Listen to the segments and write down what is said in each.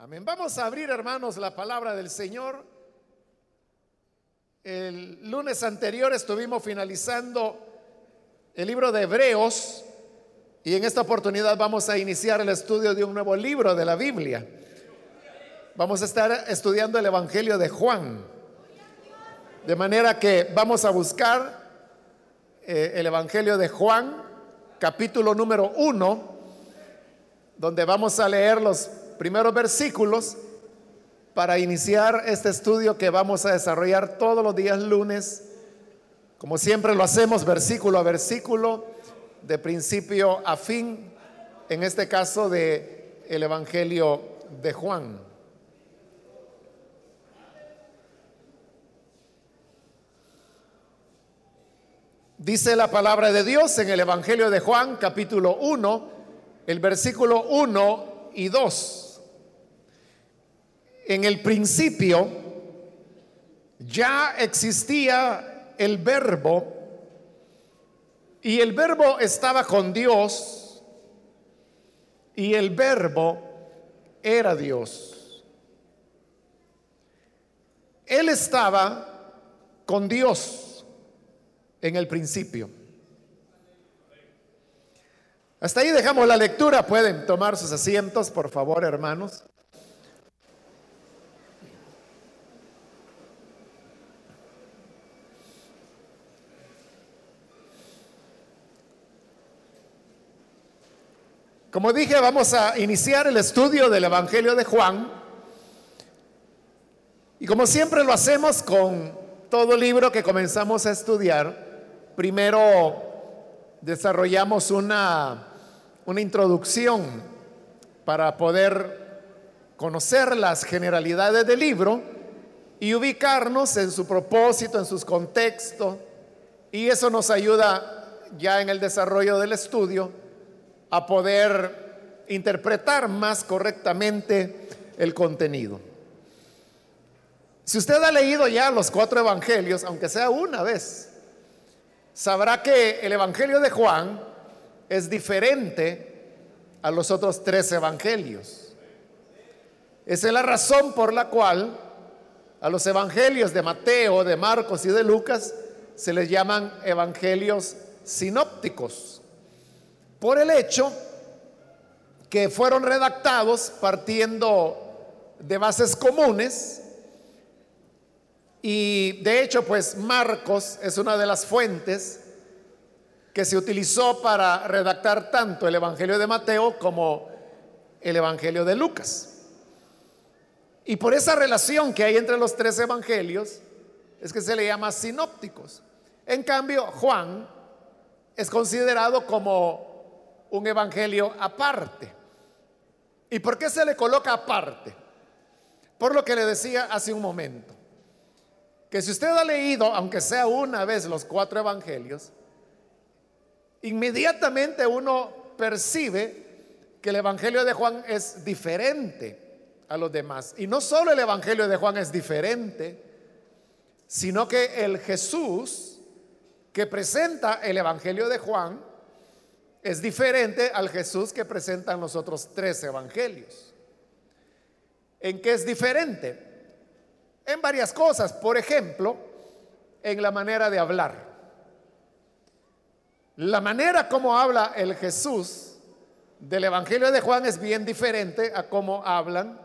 Amén. Vamos a abrir, hermanos, la palabra del Señor. El lunes anterior estuvimos finalizando el libro de Hebreos y en esta oportunidad vamos a iniciar el estudio de un nuevo libro de la Biblia. Vamos a estar estudiando el Evangelio de Juan. De manera que vamos a buscar eh, el Evangelio de Juan, capítulo número uno, donde vamos a leer los primeros versículos para iniciar este estudio que vamos a desarrollar todos los días lunes, como siempre lo hacemos versículo a versículo, de principio a fin, en este caso de el Evangelio de Juan. Dice la palabra de Dios en el Evangelio de Juan, capítulo 1, el versículo 1 y 2 en el principio ya existía el verbo y el verbo estaba con Dios y el verbo era Dios. Él estaba con Dios en el principio. Hasta ahí dejamos la lectura. Pueden tomar sus asientos, por favor, hermanos. Como dije, vamos a iniciar el estudio del Evangelio de Juan. Y como siempre lo hacemos con todo libro que comenzamos a estudiar, primero desarrollamos una, una introducción para poder conocer las generalidades del libro y ubicarnos en su propósito, en sus contextos. Y eso nos ayuda ya en el desarrollo del estudio a poder interpretar más correctamente el contenido. Si usted ha leído ya los cuatro evangelios, aunque sea una vez, sabrá que el evangelio de Juan es diferente a los otros tres evangelios. Esa es la razón por la cual a los evangelios de Mateo, de Marcos y de Lucas se les llaman evangelios sinópticos por el hecho que fueron redactados partiendo de bases comunes y de hecho pues Marcos es una de las fuentes que se utilizó para redactar tanto el Evangelio de Mateo como el Evangelio de Lucas. Y por esa relación que hay entre los tres evangelios es que se le llama sinópticos. En cambio, Juan es considerado como un evangelio aparte. ¿Y por qué se le coloca aparte? Por lo que le decía hace un momento, que si usted ha leído, aunque sea una vez, los cuatro evangelios, inmediatamente uno percibe que el evangelio de Juan es diferente a los demás. Y no solo el evangelio de Juan es diferente, sino que el Jesús que presenta el evangelio de Juan es diferente al Jesús que presentan los otros tres evangelios. ¿En qué es diferente? En varias cosas. Por ejemplo, en la manera de hablar. La manera como habla el Jesús del Evangelio de Juan es bien diferente a cómo hablan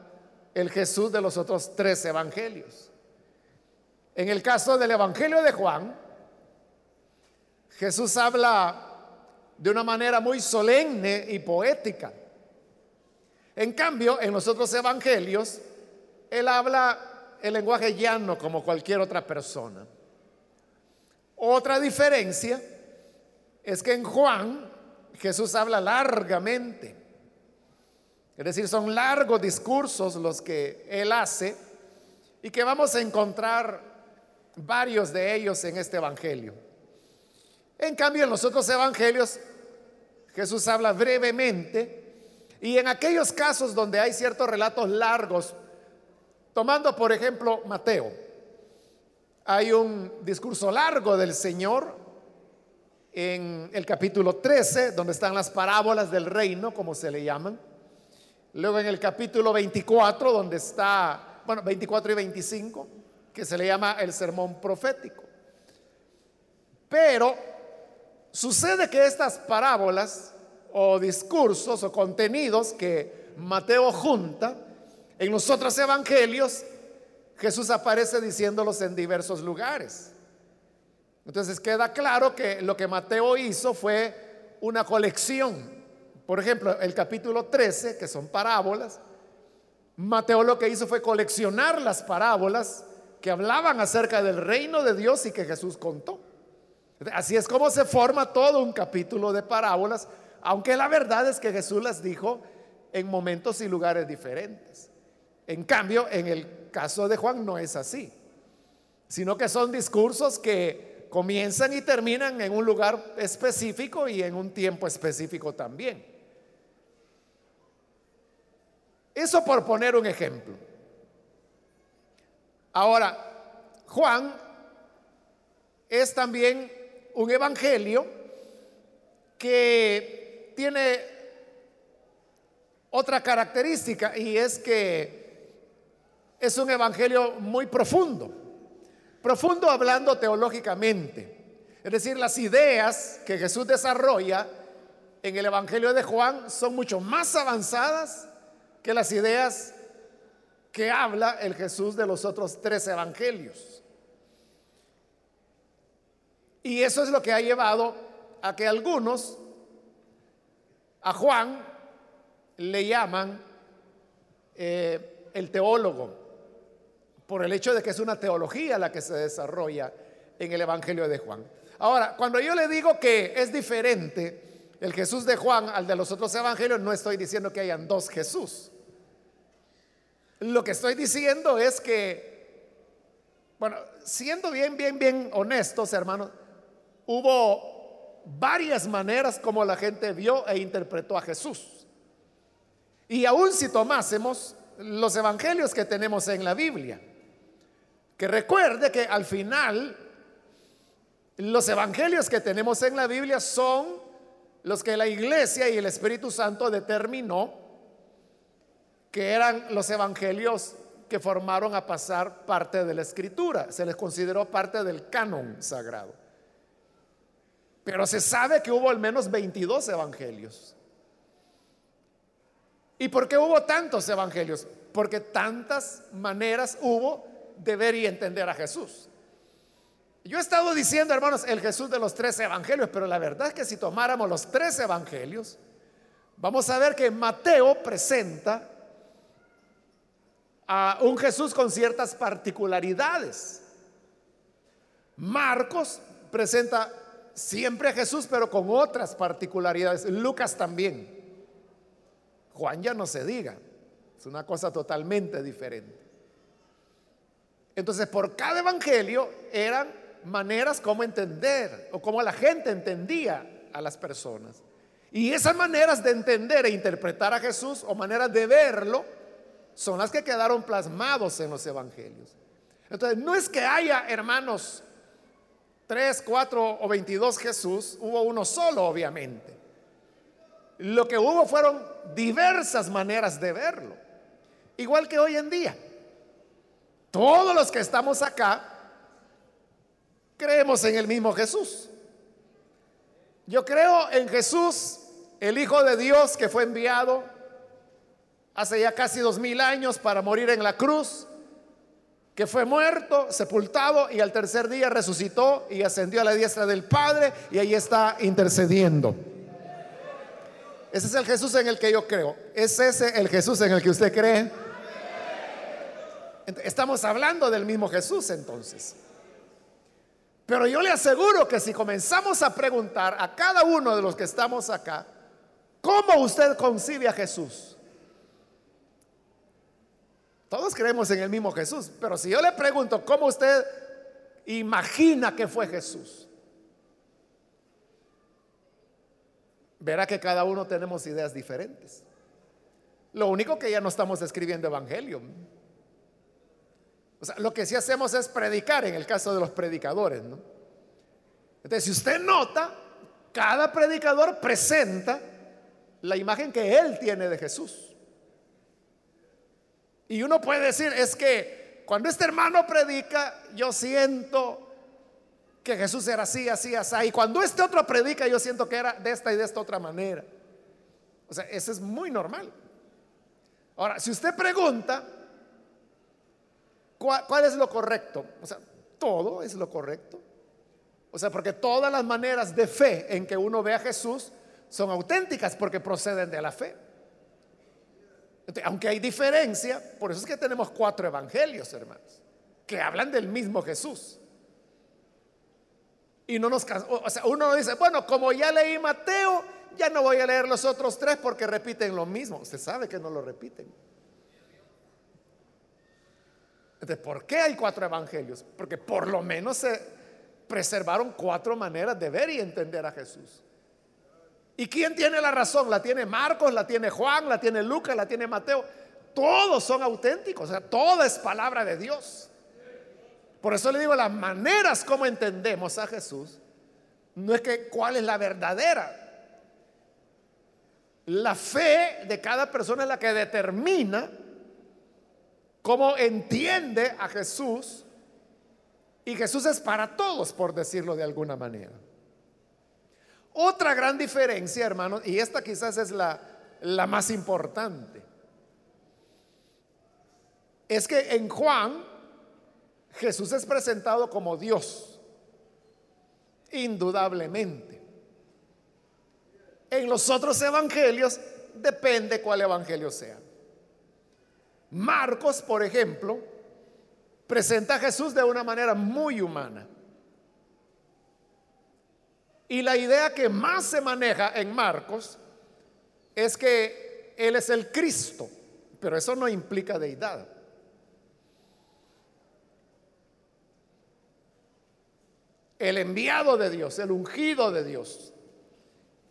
el Jesús de los otros tres evangelios. En el caso del Evangelio de Juan, Jesús habla de una manera muy solemne y poética. En cambio, en los otros evangelios, él habla el lenguaje llano como cualquier otra persona. Otra diferencia es que en Juan Jesús habla largamente. Es decir, son largos discursos los que él hace y que vamos a encontrar varios de ellos en este Evangelio. En cambio, en los otros Evangelios Jesús habla brevemente y en aquellos casos donde hay ciertos relatos largos, tomando por ejemplo Mateo, hay un discurso largo del Señor en el capítulo 13, donde están las parábolas del reino, como se le llaman. Luego en el capítulo 24, donde está, bueno, 24 y 25, que se le llama el sermón profético. Pero sucede que estas parábolas o discursos o contenidos que Mateo junta en los otros evangelios, Jesús aparece diciéndolos en diversos lugares. Entonces queda claro que lo que Mateo hizo fue una colección por ejemplo, el capítulo 13, que son parábolas, Mateo lo que hizo fue coleccionar las parábolas que hablaban acerca del reino de Dios y que Jesús contó. Así es como se forma todo un capítulo de parábolas, aunque la verdad es que Jesús las dijo en momentos y lugares diferentes. En cambio, en el caso de Juan no es así, sino que son discursos que comienzan y terminan en un lugar específico y en un tiempo específico también. Eso por poner un ejemplo. Ahora, Juan es también un evangelio que tiene otra característica y es que es un evangelio muy profundo. Profundo hablando teológicamente. Es decir, las ideas que Jesús desarrolla en el evangelio de Juan son mucho más avanzadas que las ideas que habla el Jesús de los otros tres evangelios. Y eso es lo que ha llevado a que algunos a Juan le llaman eh, el teólogo, por el hecho de que es una teología la que se desarrolla en el Evangelio de Juan. Ahora, cuando yo le digo que es diferente el Jesús de Juan al de los otros evangelios, no estoy diciendo que hayan dos Jesús. Lo que estoy diciendo es que, bueno, siendo bien, bien, bien honestos, hermanos, hubo varias maneras como la gente vio e interpretó a Jesús. Y aún si tomásemos los evangelios que tenemos en la Biblia, que recuerde que al final los evangelios que tenemos en la Biblia son los que la iglesia y el Espíritu Santo determinó que eran los evangelios que formaron a pasar parte de la escritura. Se les consideró parte del canon sagrado. Pero se sabe que hubo al menos 22 evangelios. ¿Y por qué hubo tantos evangelios? Porque tantas maneras hubo de ver y entender a Jesús. Yo he estado diciendo, hermanos, el Jesús de los tres evangelios, pero la verdad es que si tomáramos los tres evangelios, vamos a ver que Mateo presenta a un Jesús con ciertas particularidades. Marcos presenta siempre a Jesús, pero con otras particularidades. Lucas también. Juan ya no se diga. Es una cosa totalmente diferente. Entonces, por cada evangelio eran maneras como entender o como la gente entendía a las personas. Y esas maneras de entender e interpretar a Jesús o maneras de verlo, son las que quedaron plasmados en los evangelios. Entonces, no es que haya, hermanos, tres, cuatro o veintidós Jesús, hubo uno solo, obviamente. Lo que hubo fueron diversas maneras de verlo, igual que hoy en día. Todos los que estamos acá creemos en el mismo Jesús. Yo creo en Jesús, el Hijo de Dios que fue enviado hace ya casi dos mil años para morir en la cruz, que fue muerto, sepultado y al tercer día resucitó y ascendió a la diestra del Padre y ahí está intercediendo. Ese es el Jesús en el que yo creo. ¿Es ese el Jesús en el que usted cree? Estamos hablando del mismo Jesús entonces. Pero yo le aseguro que si comenzamos a preguntar a cada uno de los que estamos acá, ¿cómo usted concibe a Jesús? Todos creemos en el mismo Jesús, pero si yo le pregunto cómo usted imagina que fue Jesús, verá que cada uno tenemos ideas diferentes. Lo único que ya no estamos escribiendo evangelio. O sea, lo que sí hacemos es predicar en el caso de los predicadores, ¿no? Entonces, si usted nota, cada predicador presenta la imagen que él tiene de Jesús. Y uno puede decir, es que cuando este hermano predica, yo siento que Jesús era así, así, así. Y cuando este otro predica, yo siento que era de esta y de esta otra manera. O sea, eso es muy normal. Ahora, si usted pregunta, ¿cuál, es lo correcto? O sea, todo es lo correcto. O sea, porque todas las maneras de fe en que uno ve a Jesús son auténticas porque proceden de la fe. Aunque hay diferencia, por eso es que tenemos cuatro evangelios, hermanos, que hablan del mismo Jesús. Y no nos o sea, uno dice, bueno, como ya leí Mateo, ya no voy a leer los otros tres porque repiten lo mismo. Usted sabe que no lo repiten. Entonces, ¿por qué hay cuatro evangelios? Porque por lo menos se preservaron cuatro maneras de ver y entender a Jesús. ¿Y quién tiene la razón? La tiene Marcos, la tiene Juan, la tiene Lucas, la tiene Mateo. Todos son auténticos, o sea, toda es palabra de Dios. Por eso le digo, las maneras como entendemos a Jesús, no es que cuál es la verdadera. La fe de cada persona es la que determina cómo entiende a Jesús. Y Jesús es para todos, por decirlo de alguna manera. Otra gran diferencia, hermanos, y esta quizás es la, la más importante, es que en Juan Jesús es presentado como Dios, indudablemente. En los otros evangelios depende cuál evangelio sea. Marcos, por ejemplo, presenta a Jesús de una manera muy humana. Y la idea que más se maneja en Marcos es que Él es el Cristo, pero eso no implica deidad. el enviado de Dios, el ungido de Dios.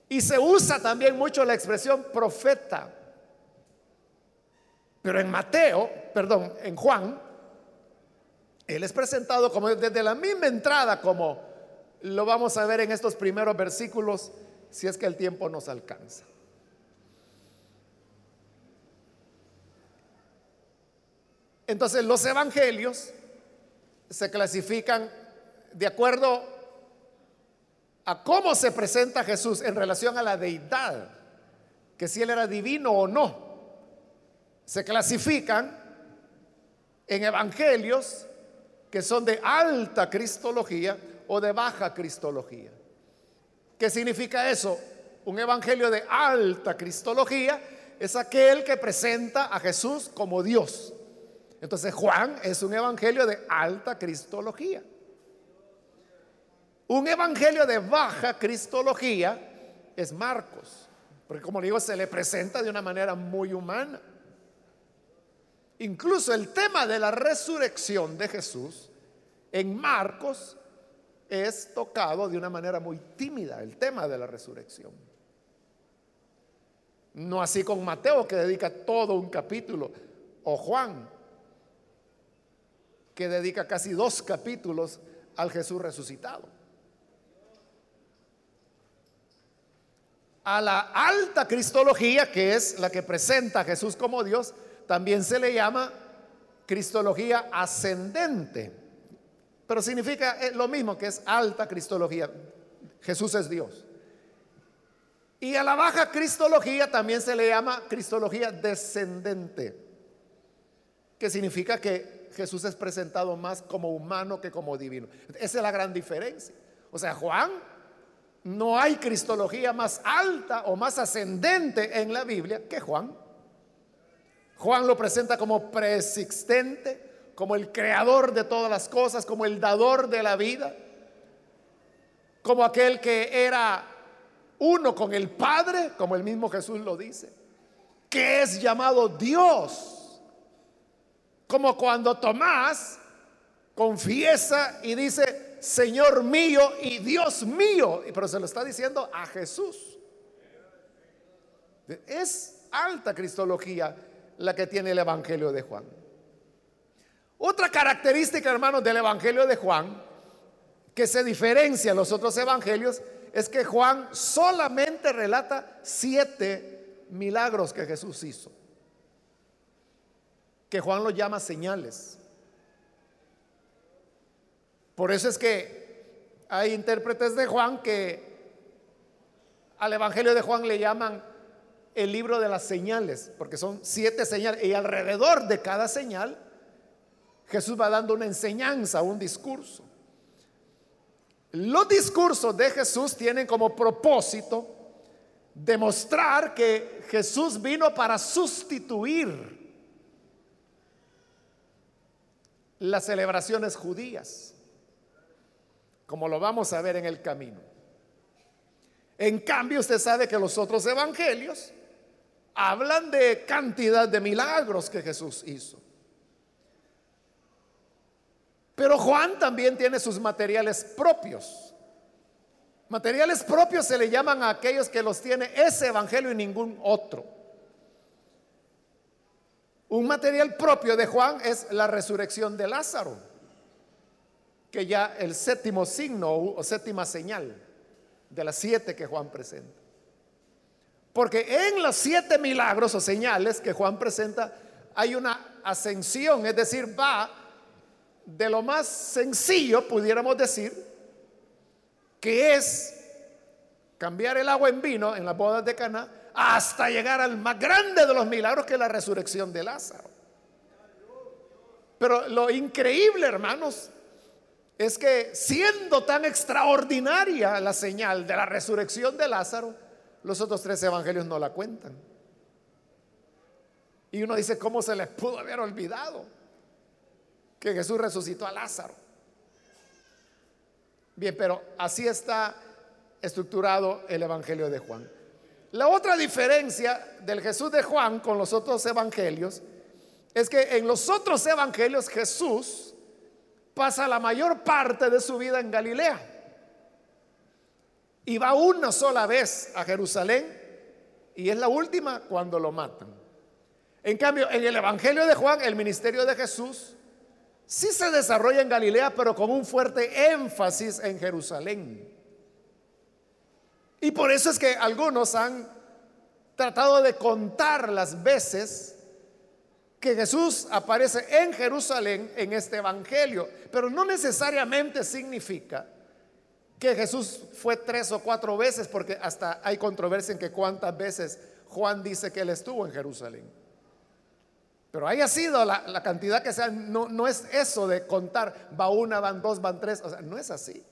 Y se usa también mucho la expresión profeta. Pero en Mateo, perdón, en Juan, él es presentado como desde la misma entrada como lo vamos a ver en estos primeros versículos si es que el tiempo nos alcanza. Entonces los evangelios se clasifican de acuerdo a cómo se presenta Jesús en relación a la deidad, que si él era divino o no, se clasifican en evangelios que son de alta cristología o de baja cristología. ¿Qué significa eso? Un evangelio de alta cristología es aquel que presenta a Jesús como Dios. Entonces Juan es un evangelio de alta cristología. Un evangelio de baja cristología es Marcos, porque como digo, se le presenta de una manera muy humana. Incluso el tema de la resurrección de Jesús en Marcos es tocado de una manera muy tímida, el tema de la resurrección. No así con Mateo, que dedica todo un capítulo, o Juan, que dedica casi dos capítulos al Jesús resucitado. A la alta cristología, que es la que presenta a Jesús como Dios, también se le llama cristología ascendente. Pero significa eh, lo mismo que es alta cristología. Jesús es Dios. Y a la baja cristología también se le llama cristología descendente, que significa que Jesús es presentado más como humano que como divino. Esa es la gran diferencia. O sea, Juan no hay cristología más alta o más ascendente en la Biblia que Juan. Juan lo presenta como preexistente, como el creador de todas las cosas, como el dador de la vida, como aquel que era uno con el Padre, como el mismo Jesús lo dice, que es llamado Dios, como cuando Tomás confiesa y dice, Señor mío y Dios mío. Pero se lo está diciendo a Jesús. Es alta cristología la que tiene el Evangelio de Juan. Otra característica, hermanos, del Evangelio de Juan, que se diferencia a los otros evangelios, es que Juan solamente relata siete milagros que Jesús hizo. que Juan lo llama señales. Por eso es que hay intérpretes de Juan que al Evangelio de Juan le llaman el libro de las señales, porque son siete señales, y alrededor de cada señal Jesús va dando una enseñanza, un discurso. Los discursos de Jesús tienen como propósito demostrar que Jesús vino para sustituir las celebraciones judías, como lo vamos a ver en el camino. En cambio, usted sabe que los otros evangelios hablan de cantidad de milagros que Jesús hizo. Pero Juan también tiene sus materiales propios. Materiales propios se le llaman a aquellos que los tiene ese evangelio y ningún otro. Un material propio de Juan es la resurrección de Lázaro, que ya el séptimo signo o séptima señal de las siete que Juan presenta. Porque en los siete milagros o señales que Juan presenta hay una ascensión, es decir, va de lo más sencillo, pudiéramos decir, que es cambiar el agua en vino en las bodas de Cana, hasta llegar al más grande de los milagros que es la resurrección de Lázaro. Pero lo increíble, hermanos, es que siendo tan extraordinaria la señal de la resurrección de Lázaro, los otros tres evangelios no la cuentan. Y uno dice, ¿cómo se les pudo haber olvidado que Jesús resucitó a Lázaro? Bien, pero así está estructurado el Evangelio de Juan. La otra diferencia del Jesús de Juan con los otros evangelios es que en los otros evangelios Jesús pasa la mayor parte de su vida en Galilea. Y va una sola vez a Jerusalén y es la última cuando lo matan. En cambio, en el Evangelio de Juan, el ministerio de Jesús sí se desarrolla en Galilea, pero con un fuerte énfasis en Jerusalén. Y por eso es que algunos han tratado de contar las veces que Jesús aparece en Jerusalén en este Evangelio, pero no necesariamente significa que Jesús fue tres o cuatro veces, porque hasta hay controversia en que cuántas veces Juan dice que él estuvo en Jerusalén. Pero haya sido la, cantidad que sea, no, no es eso de contar, va una, van dos, van tres, o sea, no es así.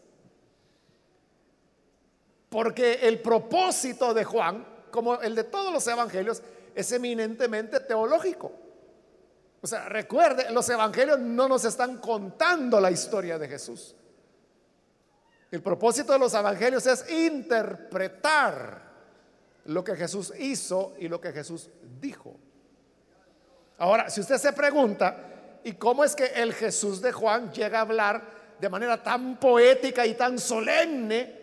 Porque el propósito de Juan, como el de todos los evangelios, es eminentemente teológico. O sea, recuerde, los evangelios no nos están contando la historia de Jesús. El propósito de los evangelios es interpretar lo que Jesús hizo y lo que Jesús dijo. Ahora, si usted se pregunta, ¿y cómo es que el Jesús de Juan llega a hablar de manera tan poética y tan solemne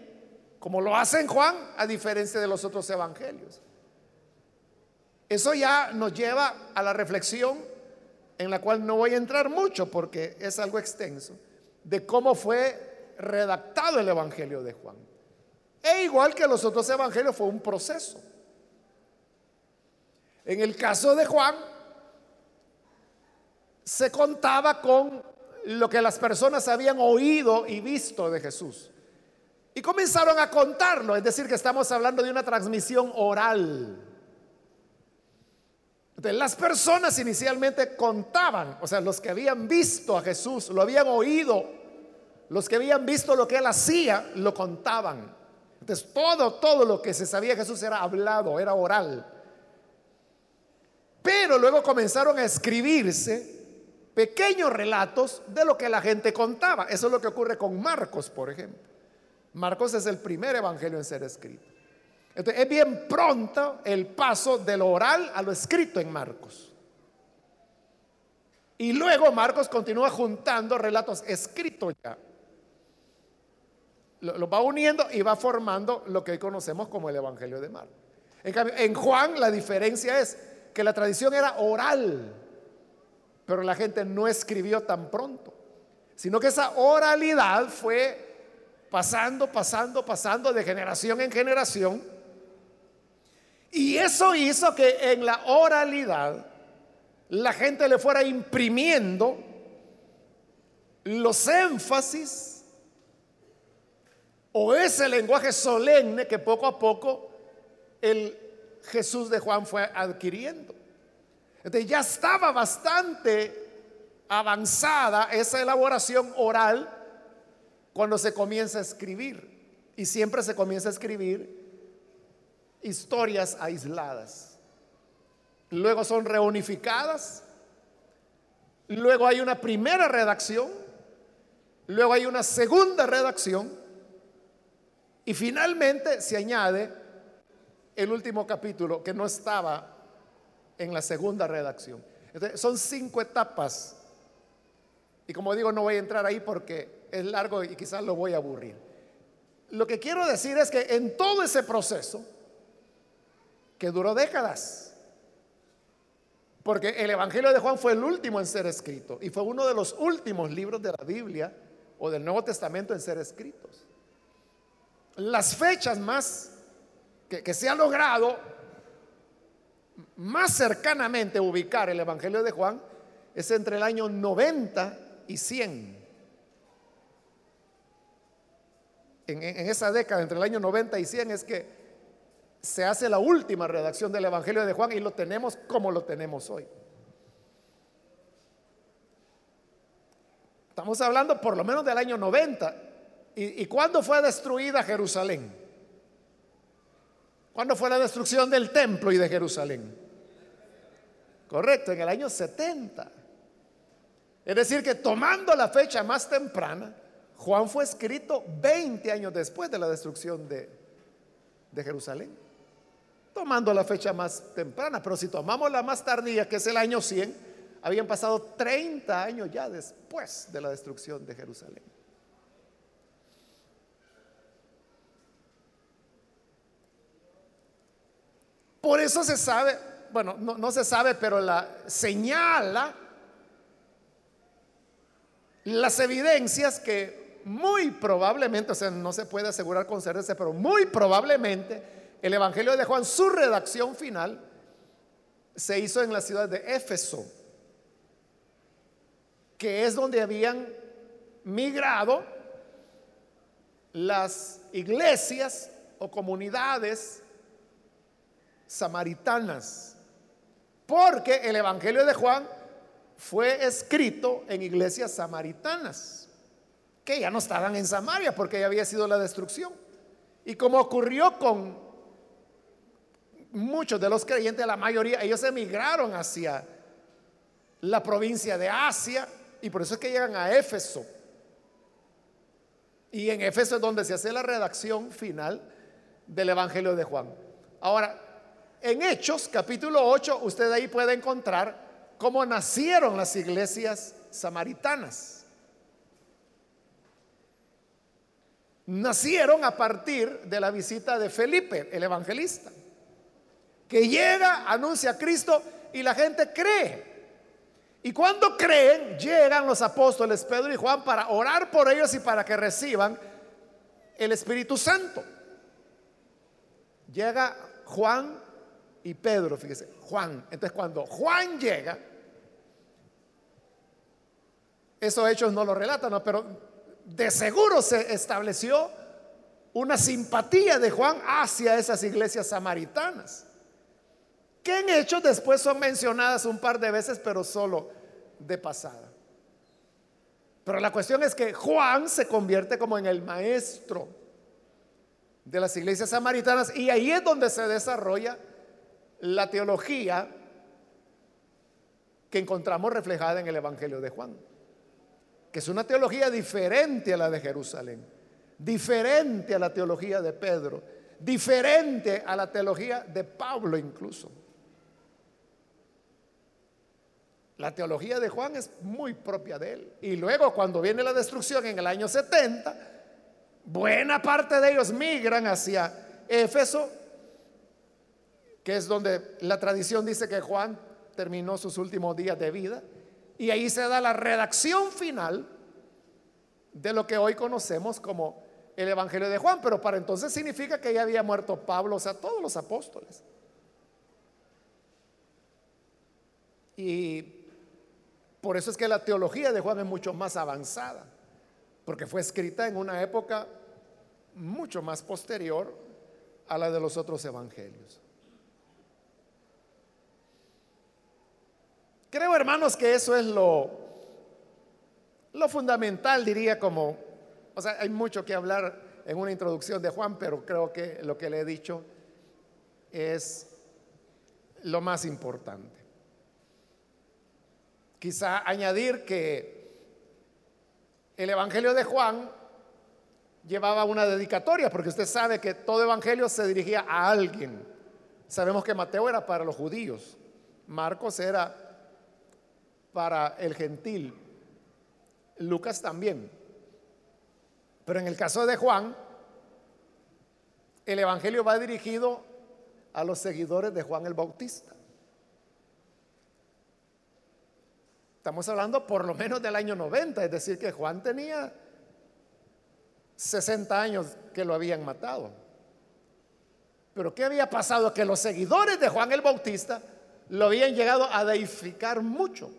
como lo hace en Juan, a diferencia de los otros evangelios? Eso ya nos lleva a la reflexión en la cual no voy a entrar mucho porque es algo extenso, de cómo fue redactado el Evangelio de Juan. E igual que los otros evangelios fue un proceso. En el caso de Juan, se contaba con lo que las personas habían oído y visto de Jesús. Y comenzaron a contarlo, es decir, que estamos hablando de una transmisión oral. las personas inicialmente contaban, o sea, los que habían visto a Jesús, lo habían oído los que habían visto lo que él hacía, lo contaban. Entonces, todo, todo lo que se sabía de Jesús era hablado, era oral. Pero luego comenzaron a escribirse pequeños relatos de lo que la gente contaba. Eso es lo que ocurre con Marcos, por ejemplo. Marcos es el primer evangelio en ser escrito. Entonces, es bien pronto el paso de lo oral a lo escrito en Marcos. Y luego Marcos continúa juntando relatos escritos ya lo, va uniendo y va formando lo que hoy conocemos como el Evangelio de Marcos. En cambio, en Juan la diferencia es que la tradición era oral, pero la gente no escribió tan pronto, sino que esa oralidad fue pasando, pasando, pasando de generación en generación. Y eso hizo que en la oralidad la gente le fuera imprimiendo los énfasis o ese lenguaje solemne que poco a poco el Jesús de Juan fue adquiriendo. Entonces ya estaba bastante avanzada esa elaboración oral cuando se comienza a escribir. Y siempre se comienza a escribir historias aisladas. Luego son reunificadas. Luego hay una primera redacción. Luego hay una segunda redacción. Y finalmente se añade el último capítulo que no estaba en la segunda redacción. son cinco etapas. Y como digo, no voy a entrar ahí porque es largo y quizás lo voy a aburrir. Lo que quiero decir es que en todo ese proceso, que duró décadas, porque el Evangelio de Juan fue el último en ser escrito y fue uno de los últimos libros de la Biblia o del Nuevo Testamento en ser escritos. Las fechas más que, que se ha logrado más cercanamente ubicar el Evangelio de Juan es entre el año 90 y 100. En, esa década, entre el año 90 y 100, es que se hace la última redacción del Evangelio de Juan y lo tenemos como lo tenemos hoy. Estamos hablando por lo menos del año 90. ¿Y, y cuándo fue destruida Jerusalén? ¿Cuándo fue la destrucción del templo y de Jerusalén? Correcto, en el año 70. Es decir, que tomando la fecha más temprana, Juan fue escrito 20 años después de la destrucción de, de Jerusalén. Tomando la fecha más temprana, pero si tomamos la más tardía, que es el año 100, habían pasado 30 años ya después de la destrucción de Jerusalén. Por eso se sabe, bueno, no, se sabe, pero la señala las evidencias que muy probablemente, o sea, no se puede asegurar con certeza, pero muy probablemente el Evangelio de Juan, su redacción final, se hizo en la ciudad de Éfeso, que es donde habían migrado las iglesias o comunidades samaritanas, porque el Evangelio de Juan fue escrito en iglesias samaritanas, que ya no estaban en Samaria porque ya había sido la destrucción. Y como ocurrió con muchos de los creyentes, la mayoría, ellos emigraron hacia la provincia de Asia y por eso es que llegan a Éfeso. Y en Éfeso es donde se hace la redacción final del Evangelio de Juan. Ahora, en Hechos, capítulo 8, usted ahí puede encontrar cómo nacieron las iglesias samaritanas. Nacieron a partir de la visita de Felipe, el evangelista, que llega, anuncia a Cristo y la gente cree. Y cuando creen, llegan los apóstoles Pedro y Juan para orar por ellos y para que reciban el Espíritu Santo. Llega Juan y Pedro, fíjese, Juan. Entonces cuando Juan llega, esos hechos no lo relatan, pero de seguro se estableció una simpatía de Juan hacia esas iglesias samaritanas, que en hechos después son mencionadas un par de veces, pero solo de pasada. Pero la cuestión es que Juan se convierte como en el maestro de las iglesias samaritanas y ahí es donde se desarrolla la teología que encontramos reflejada en el Evangelio de Juan, que es una teología diferente a la de Jerusalén, diferente a la teología de Pedro, diferente a la teología de Pablo incluso. La teología de Juan es muy propia de él. Y luego cuando viene la destrucción en el año 70, buena parte de ellos migran hacia Éfeso que es donde la tradición dice que Juan terminó sus últimos días de vida, y ahí se da la redacción final de lo que hoy conocemos como el Evangelio de Juan, pero para entonces significa que ya había muerto Pablo, o sea, todos los apóstoles. Y por eso es que la teología de Juan es mucho más avanzada, porque fue escrita en una época mucho más posterior a la de los otros evangelios. Creo, hermanos, que eso es lo, lo fundamental, diría como, o sea, hay mucho que hablar en una introducción de Juan, pero creo que lo que le he dicho es lo más importante. Quizá añadir que el Evangelio de Juan llevaba una dedicatoria, porque usted sabe que todo Evangelio se dirigía a alguien. Sabemos que Mateo era para los judíos, Marcos era para el gentil, Lucas también. Pero en el caso de Juan, el Evangelio va dirigido a los seguidores de Juan el Bautista. Estamos hablando por lo menos del año 90, es decir, que Juan tenía 60 años que lo habían matado. Pero ¿qué había pasado? Que los seguidores de Juan el Bautista lo habían llegado a deificar mucho.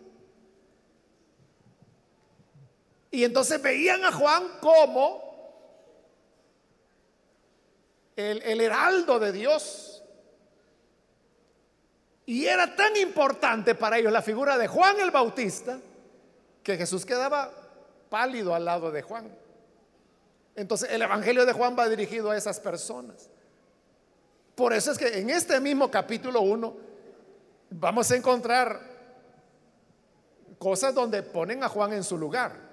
Y entonces veían a Juan como el, heraldo de Dios. Y era tan importante para ellos la figura de Juan el Bautista que Jesús quedaba pálido al lado de Juan. Entonces el Evangelio de Juan va dirigido a esas personas. Por eso es que en este mismo capítulo 1 vamos a encontrar cosas donde ponen a Juan en su lugar.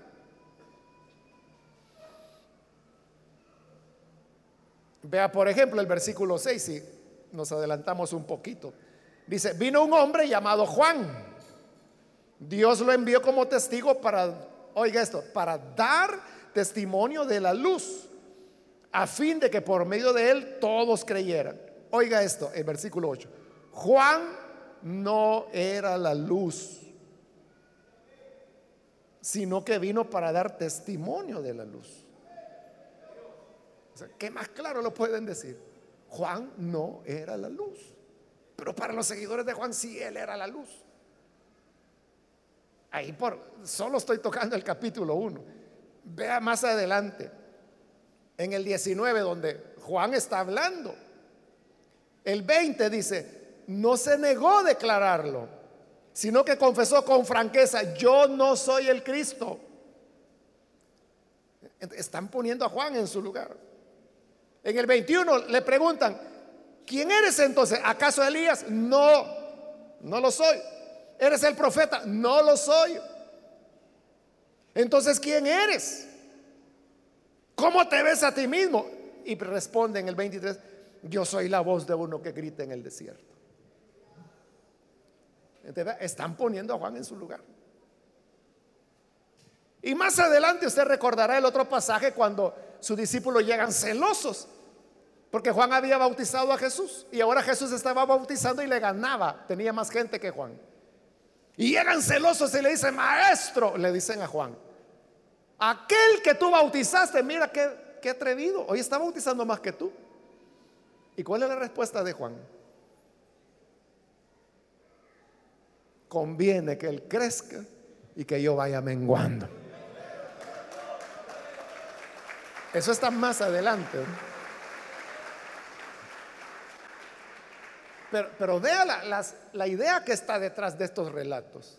Vea, por ejemplo, el versículo 6, si nos adelantamos un poquito. Dice, vino un hombre llamado Juan. Dios lo envió como testigo para, oiga esto, para dar testimonio de la luz, a fin de que por medio de él todos creyeran. Oiga esto, el versículo 8. Juan no era la luz, sino que vino para dar testimonio de la luz. O ¿Qué más claro lo pueden decir? Juan no era la luz, pero para los seguidores de Juan sí, él era la luz. Ahí por, solo estoy tocando el capítulo 1. Vea más adelante, en el 19, donde Juan está hablando. El 20 dice, no se negó a declararlo, sino que confesó con franqueza, yo no soy el Cristo. Están poniendo a Juan en su lugar. En el 21 le preguntan, ¿quién eres entonces? ¿Acaso Elías? No, no lo soy. ¿Eres el profeta? No lo soy. Entonces, ¿quién eres? ¿Cómo te ves a ti mismo? Y responde en el 23, yo soy la voz de uno que grita en el desierto. están poniendo a Juan en su lugar. Y más adelante usted recordará el otro pasaje cuando sus discípulos llegan celosos, porque Juan había bautizado a Jesús y ahora Jesús estaba bautizando y le ganaba, tenía más gente que Juan. Y llegan celosos y le dicen, maestro, le dicen a Juan, Aquel que tú bautizaste, mira qué, qué atrevido, hoy está bautizando más que tú. ¿Y cuál es la respuesta de Juan? Conviene que él crezca y que yo vaya menguando. Eso está más adelante. Pero, vea la, idea que está detrás de estos relatos.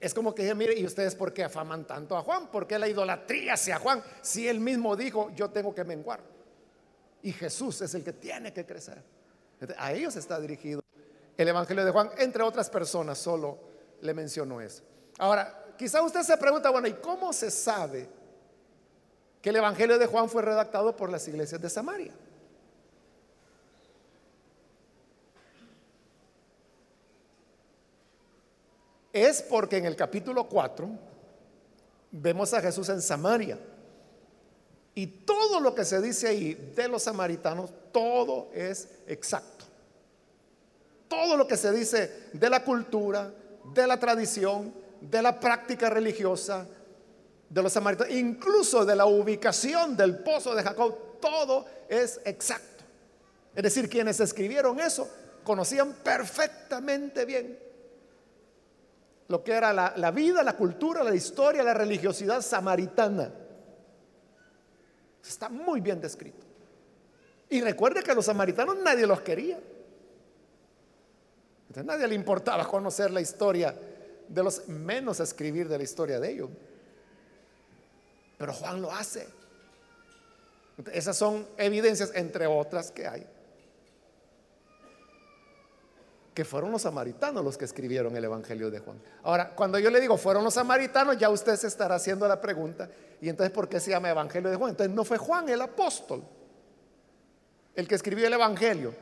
Es como que mire, ¿y ustedes por qué afaman tanto a Juan? ¿Por qué la idolatría hacia Juan? Si él mismo dijo, yo tengo que menguar. Y Jesús es el que tiene que crecer. A ellos está dirigido el Evangelio de Juan, entre otras personas, solo le mencionó eso. Ahora, quizá usted se pregunta, bueno, ¿y cómo se sabe que el Evangelio de Juan fue redactado por las iglesias de Samaria? Es porque en el capítulo 4 vemos a Jesús en Samaria. Y todo lo que se dice ahí de los samaritanos, todo es exacto. Todo lo que se dice de la cultura, de la tradición, de la práctica religiosa de los samaritanos, incluso de la ubicación del pozo de Jacob, todo es exacto. Es decir, quienes escribieron eso conocían perfectamente bien lo que era la, la vida, la cultura, la historia, la religiosidad samaritana. Está muy bien descrito. Y recuerde que los samaritanos nadie los quería. Entonces, nadie le importaba conocer la historia de los, menos escribir de la historia de ellos. Pero Juan lo hace. Esas son evidencias, entre otras que hay, que fueron los samaritanos los que escribieron el Evangelio de Juan. Ahora, cuando yo le digo fueron los samaritanos, ya usted se estará haciendo la pregunta, ¿y entonces por qué se llama Evangelio de Juan? Entonces no fue Juan el apóstol el que escribió el Evangelio.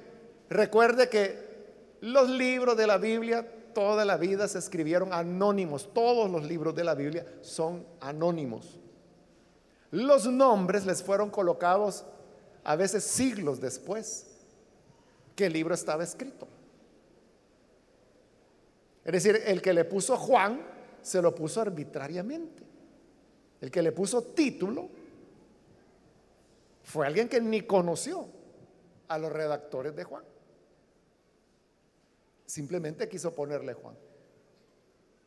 Recuerde que los libros de la Biblia, toda la vida se escribieron anónimos, todos los libros de la Biblia son anónimos. Los nombres les fueron colocados a veces siglos después que el libro estaba escrito. Es decir, el que le puso Juan se lo puso arbitrariamente. El que le puso título fue alguien que ni conoció a los redactores de Juan. Simplemente quiso ponerle Juan.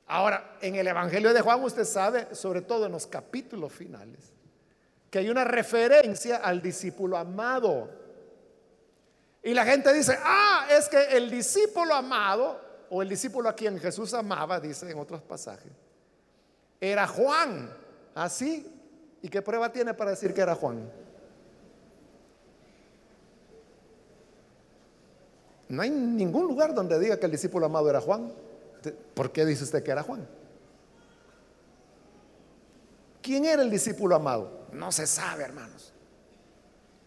Ahora, en el Evangelio de Juan usted sabe, sobre todo en los capítulos finales, que hay una referencia al discípulo amado. Y la gente dice, ah, es que el discípulo amado o el discípulo a quien Jesús amaba, dice en otros pasajes, era Juan. Así. ¿Ah, ¿Y qué prueba tiene para decir que era Juan? No hay ningún lugar donde diga que el discípulo amado era Juan. ¿Por qué dice usted que era Juan? ¿Quién era el discípulo amado? No se sabe, hermanos.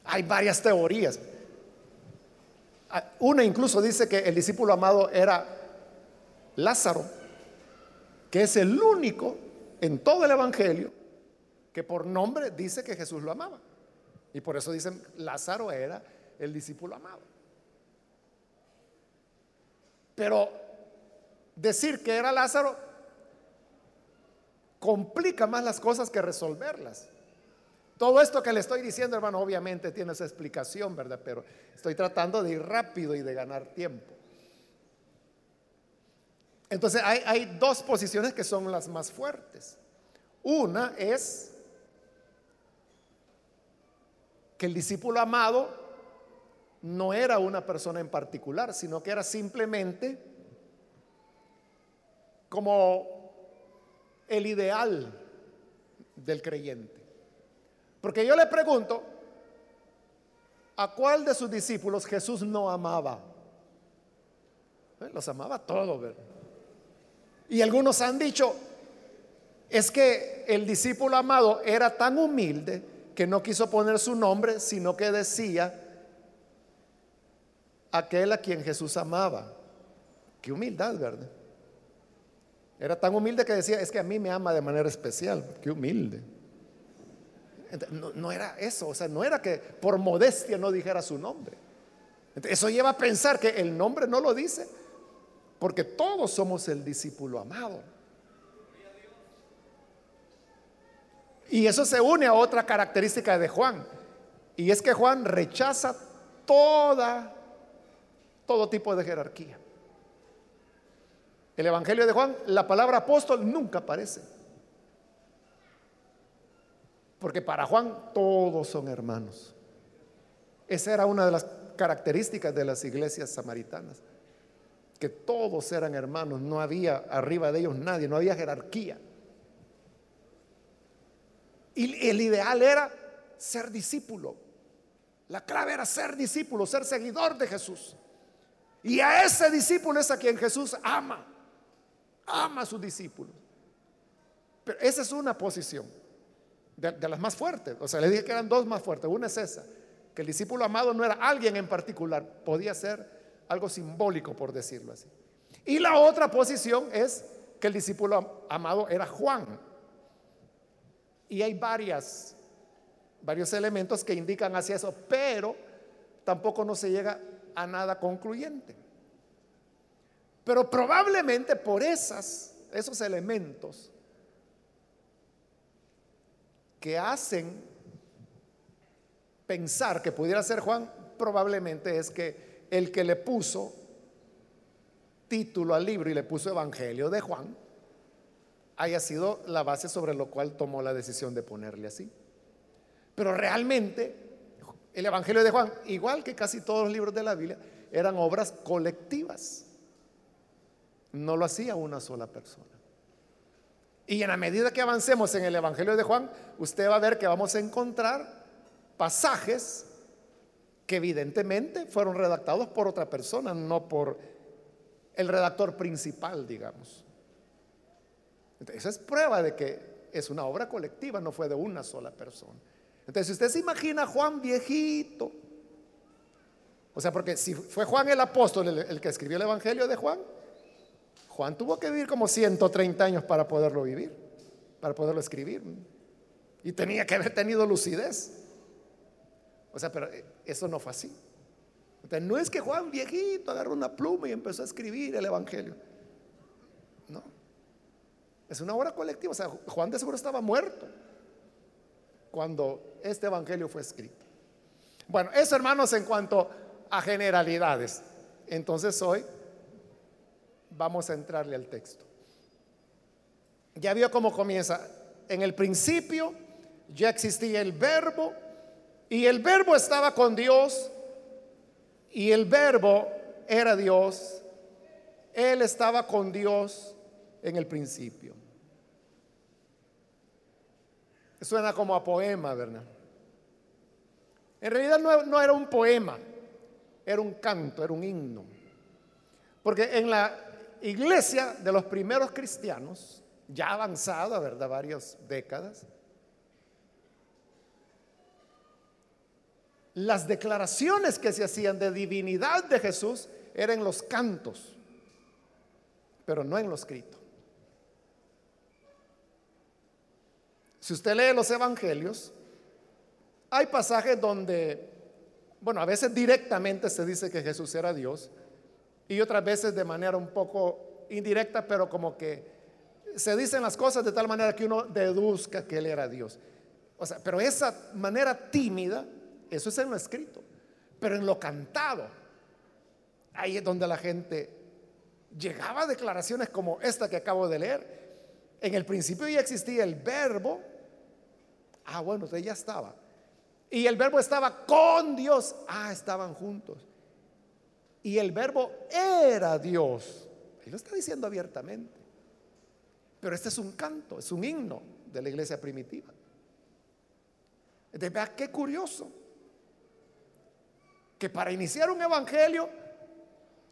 Hay varias teorías. Ah, una incluso dice que el discípulo amado era Lázaro, que es el único en todo el Evangelio que por nombre dice que Jesús lo amaba. Y por eso dicen, Lázaro era el discípulo amado. Pero decir que era Lázaro complica más las cosas que resolverlas. Todo esto que le estoy diciendo, hermano, obviamente tiene esa explicación, ¿verdad? Pero estoy tratando de ir rápido y de ganar tiempo. Entonces hay, dos posiciones que son las más fuertes. Una es que el discípulo amado no era una persona en particular, sino que era simplemente como el ideal del creyente. Porque yo le pregunto, ¿a cuál de sus discípulos Jesús no amaba? Eh, los amaba todos, ¿verdad? Y algunos han dicho, es que el discípulo amado era tan humilde que no quiso poner su nombre, sino que decía aquel a quien Jesús amaba. Qué humildad, ¿verdad? Era tan humilde que decía, es que a mí me ama de manera especial. Qué humilde. No, era eso, o sea, no era que por modestia no dijera su nombre. Eso lleva a pensar que el nombre no lo dice porque todos somos el discípulo amado. Y eso se une a otra característica de Juan. Y es que Juan rechaza toda, todo tipo de jerarquía. El Evangelio de Juan, la palabra apóstol nunca aparece. Porque para Juan todos son hermanos. Esa era una de las características de las iglesias samaritanas que todos eran hermanos, no había arriba de ellos nadie, no había jerarquía. Y el ideal era ser discípulo. La clave era ser discípulo, ser seguidor de Jesús. Y a ese discípulo es a quien Jesús ama. Ama a sus discípulos. Pero esa es una posición de, las más fuertes. O sea, le dije que eran dos más fuertes. Una es esa, que el discípulo amado no era alguien en particular, podía ser algo simbólico por decirlo así. Y la otra posición es que el discípulo amado era Juan. Y hay varias, varios elementos que indican hacia eso, pero tampoco no se llega a nada concluyente. Pero probablemente por esas, esos elementos que hacen pensar que pudiera ser Juan, probablemente es que el que le puso título al libro y le puso Evangelio de Juan, haya sido la base sobre lo cual tomó la decisión de ponerle así. Pero realmente el Evangelio de Juan, igual que casi todos los libros de la Biblia, eran obras colectivas. No lo hacía una sola persona. Y en la medida que avancemos en el Evangelio de Juan, usted va a ver que vamos a encontrar pasajes que evidentemente fueron redactados por otra persona, no por el redactor principal, digamos. Entonces, esa es prueba de que es una obra colectiva, no fue de una sola persona. Entonces, si usted se imagina a Juan viejito, o sea, porque si fue Juan el apóstol el, que escribió el Evangelio de Juan, Juan tuvo que vivir como 130 años para poderlo vivir, para poderlo escribir. Y tenía que haber tenido lucidez. O sea, pero eh, eso no fue así. No es que Juan viejito agarró una pluma y empezó a escribir el Evangelio. No. Es una obra colectiva. O sea, Juan de seguro estaba muerto cuando este Evangelio fue escrito. Bueno, eso hermanos en cuanto a generalidades. Entonces hoy vamos a entrarle al texto. Ya vio cómo comienza. En el principio ya existía el verbo y el verbo estaba con Dios y el verbo era Dios. Él estaba con Dios en el principio. Suena como a poema, ¿verdad? En realidad no, era un poema era un canto, era un himno. Porque en la iglesia de los primeros cristianos, ya avanzada, ¿verdad? Varias décadas, las declaraciones que se hacían de divinidad de Jesús eran los cantos, pero no en lo escrito. Si usted lee los evangelios, hay pasajes donde bueno, a veces directamente se dice que Jesús era Dios y otras veces de manera un poco indirecta, pero como que se dicen las cosas de tal manera que uno deduzca que Él era Dios. O sea, pero esa manera tímida, eso es en lo escrito, pero en lo cantado, ahí es donde la gente llegaba a declaraciones como esta que acabo de leer. En el principio ya existía el verbo. Ah, bueno, usted ya estaba. Y el verbo estaba con Dios. Ah, estaban juntos. Y el verbo era Dios. Él lo está diciendo abiertamente. Pero este es un canto, es un himno de la iglesia primitiva. Entonces, vea qué curioso. Que para iniciar un evangelio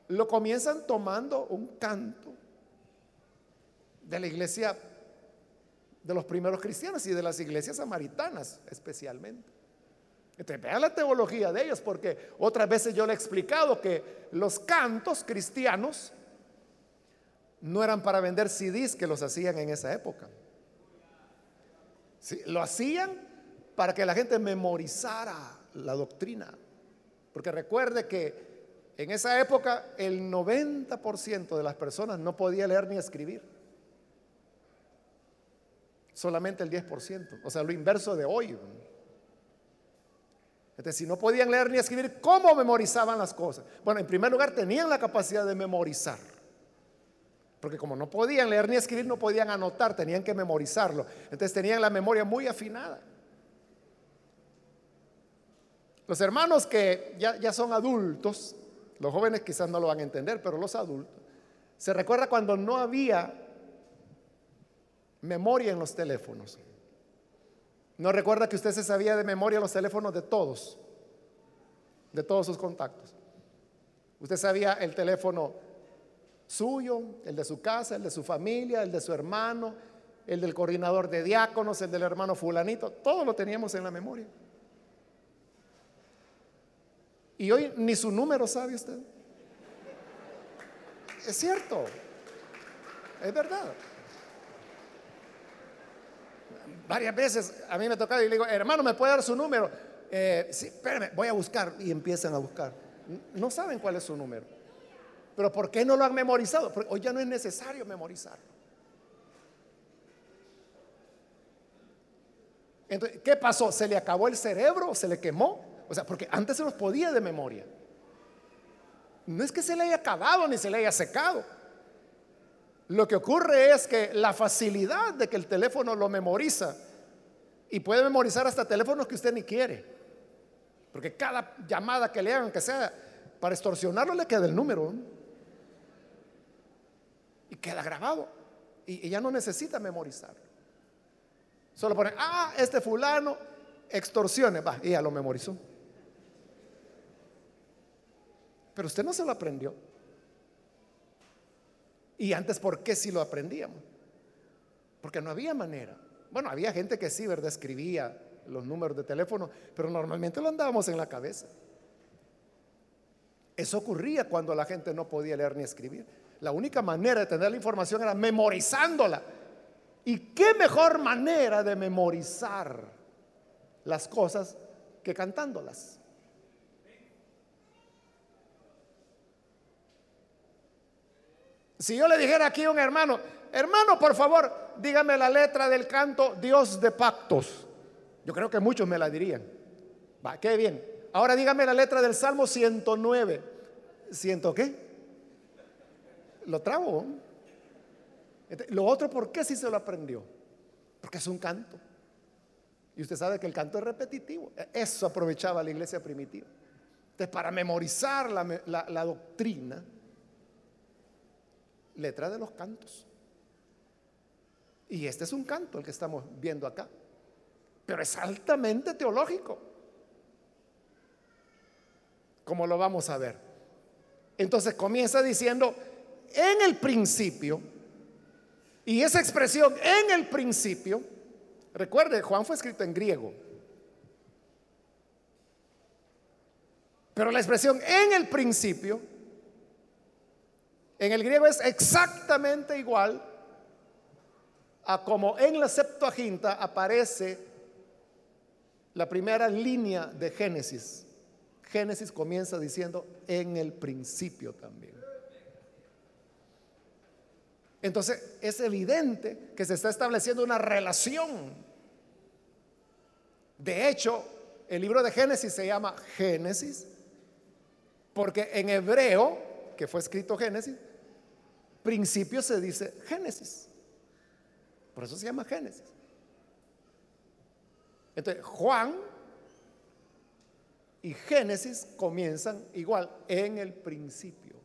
lo comienzan tomando un canto de la iglesia de los primeros cristianos y de las iglesias samaritanas especialmente. Entonces, vea la teología de ellos, porque otras veces yo le he explicado que los cantos cristianos no eran para vender CDs que los hacían en esa época. lo hacían para que la gente memorizara la doctrina. Porque recuerde que en esa época el 90% de las personas no podía leer ni escribir. Solamente el 10%. O sea, lo inverso de hoy. Entonces, si no podían leer ni escribir, ¿cómo memorizaban las cosas? Bueno, en primer lugar, tenían la capacidad de memorizar. Porque como no podían leer ni escribir, no podían anotar, tenían que memorizarlo. Entonces tenían la memoria muy afinada. Los hermanos que ya, ya son adultos, los jóvenes quizás no lo van a entender, pero los adultos, se recuerda cuando no había memoria en los teléfonos. No recuerda que usted se sabía de memoria los teléfonos de todos, de todos sus contactos. Usted sabía el teléfono suyo, el de su casa, el de su familia, el de su hermano, el del coordinador de diáconos, el del hermano fulanito, todo lo teníamos en la memoria. Y hoy ni su número sabe usted. Es cierto, es verdad varias veces a mí me ha tocado y le digo, hermano, ¿me puede dar su número? Eh, sí, espérame, voy a buscar. Y empiezan a buscar. No saben cuál es su número. Pero ¿por qué no lo han memorizado? Porque hoy ya no es necesario memorizarlo. Entonces, ¿qué pasó? ¿Se le acabó el cerebro? ¿Se le quemó? O sea, porque antes se los podía de memoria. No es que se le haya acabado ni se le haya secado. Lo que ocurre es que la facilidad de que el teléfono lo memoriza y puede memorizar hasta teléfonos que usted ni quiere. Porque cada llamada que le hagan, que sea para extorsionarlo, le queda el número. Y queda grabado. Y, ya no necesita memorizar. Solo pone, ah, este fulano extorsione. Va, y ya lo memorizó. Pero usted no se lo aprendió. Y antes, ¿por qué si lo aprendíamos? Porque no había manera. Bueno, había gente que sí, ¿verdad? Escribía los números de teléfono, pero normalmente lo andábamos en la cabeza. Eso ocurría cuando la gente no podía leer ni escribir. La única manera de tener la información era memorizándola. ¿Y qué mejor manera de memorizar las cosas que cantándolas? Si yo le dijera aquí a un hermano, hermano, por favor, dígame la letra del canto Dios de pactos. Yo creo que muchos me la dirían. Va, qué bien. Ahora dígame la letra del Salmo 109. ¿Ciento qué? Lo trabo. Este, lo otro, ¿por qué si se lo aprendió? Porque es un canto. Y usted sabe que el canto es repetitivo. E, eso aprovechaba la iglesia primitiva. Entonces, para memorizar la doctrina, letra de los cantos. Y este es un canto el que estamos viendo acá, pero es altamente teológico, como lo vamos a ver. Entonces comienza diciendo, en el principio, y esa expresión, en el principio, recuerde, Juan fue escrito en griego, pero la expresión en el principio en el griego es exactamente igual a como en la Septuaginta aparece la primera línea de Génesis. Génesis comienza diciendo en el principio también. Entonces es evidente que se está estableciendo una relación. De hecho, el libro de Génesis se llama Génesis porque en hebreo, que fue escrito Génesis, principio se dice Génesis. Por eso se llama Génesis. Entonces, Juan y Génesis comienzan igual, en el principio.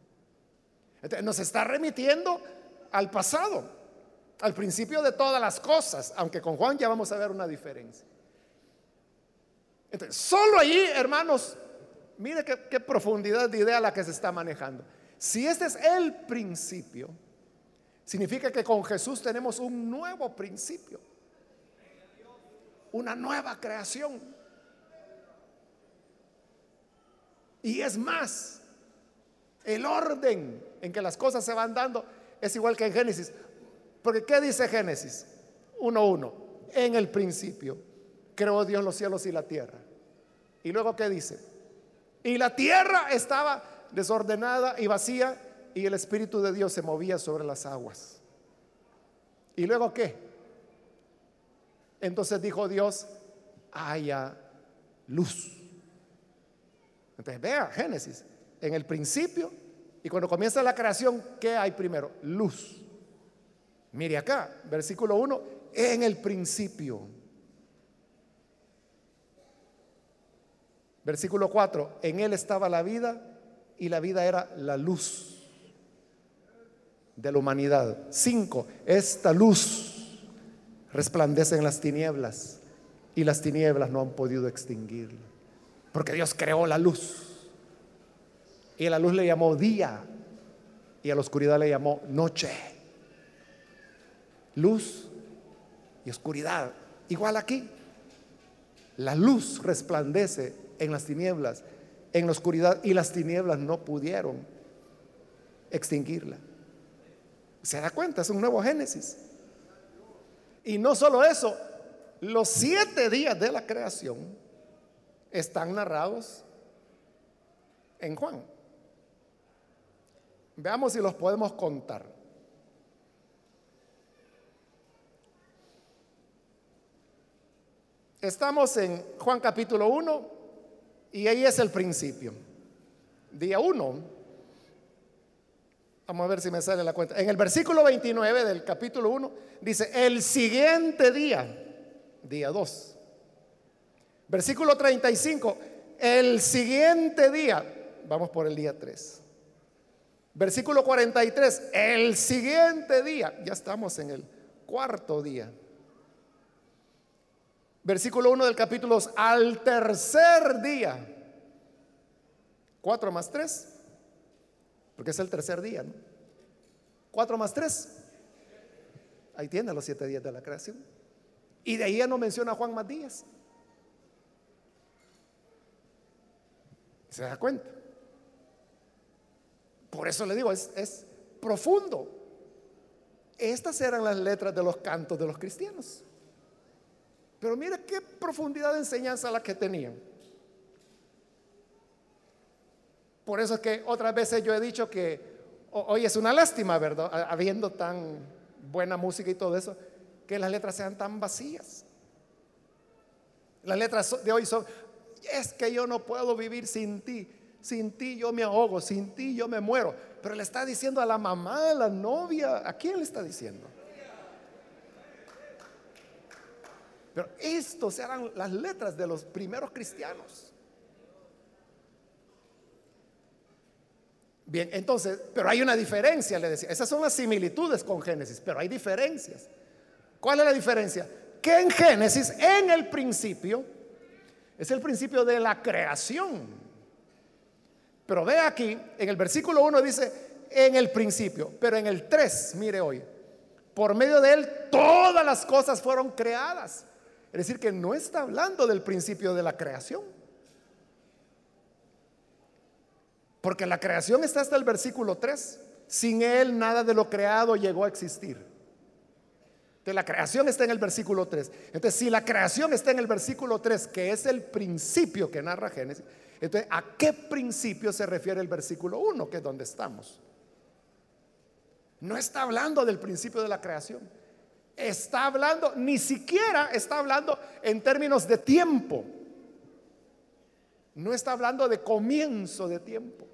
Entonces, nos está remitiendo al pasado, al principio de todas las cosas, aunque con Juan ya vamos a ver una diferencia. Entonces, solo allí, hermanos, mire qué profundidad de idea la que se está manejando. Si este es el principio, significa que con Jesús tenemos un nuevo principio, una nueva creación. Y es más, el orden en que las cosas se van dando es igual que en Génesis. Porque ¿qué dice Génesis 1.1? En el principio creó Dios los cielos y la tierra. Y luego ¿qué dice? Y la tierra estaba desordenada y vacía y el Espíritu de Dios se movía sobre las aguas. ¿Y luego qué? Entonces dijo Dios, haya luz. Entonces vea Génesis, en el principio y cuando comienza la creación, ¿qué hay primero? Luz. Mire acá, versículo 1, en el principio. Versículo 4, en él estaba la vida y la vida era la luz de la humanidad. Cinco, esta luz resplandece en las tinieblas y las tinieblas no han podido extinguirla. Porque Dios creó la luz. Y a la luz le llamó día y a la oscuridad le llamó noche. Luz y oscuridad. Igual aquí. La luz resplandece en las tinieblas en la oscuridad y las tinieblas no pudieron extinguirla. ¿Se da cuenta? Es un nuevo Génesis. Y no solo eso, los siete días de la creación están narrados en Juan. Veamos si los podemos contar. Estamos en Juan capítulo 1, y ahí es el principio. Día uno. Vamos a ver si me sale la cuenta. En el versículo 29 del capítulo 1 dice, el siguiente día, día 2. Versículo 35, el siguiente día, vamos por el día 3. Versículo 43, el siguiente día, ya estamos en el cuarto día. Versículo 1 del capítulo 2, al tercer día. 4 más 3, porque es el tercer día, ¿no? 4 más 3. Ahí tiene los siete días de la creación. Y de ahí ya no menciona a Juan Matías. ¿Se da cuenta? Por eso le digo, es, es profundo. Estas eran las letras de los cantos de los cristianos. Pero mire qué profundidad de enseñanza la que tenían. Por eso es que otras veces yo he dicho que hoy es una lástima, ¿verdad? Habiendo tan buena música y todo eso, que las letras sean tan vacías. Las letras de hoy son, es que yo no puedo vivir sin ti, sin ti yo me ahogo, sin ti yo me muero. Pero le está diciendo a la mamá, a la novia, ¿a quién le está diciendo? Pero estos eran las letras de los primeros cristianos. Bien, entonces, pero hay una diferencia, le decía. Esas son las similitudes con Génesis, pero hay diferencias. ¿Cuál es la diferencia? Que en Génesis, en el principio, es el principio de la creación. Pero ve aquí, en el versículo 1 dice, en el principio, pero en el 3, mire hoy, por medio de él todas las cosas fueron creadas. Es decir, que no está hablando del principio de la creación. Porque la creación está hasta el versículo 3. Sin Él nada de lo creado llegó a existir. Entonces la creación está en el versículo 3. Entonces si la creación está en el versículo 3, que es el principio que narra Génesis, entonces ¿a qué principio se refiere el versículo 1, que es donde estamos? No está hablando del principio de la creación. Está hablando, ni siquiera está hablando en términos de tiempo. No está hablando de comienzo de tiempo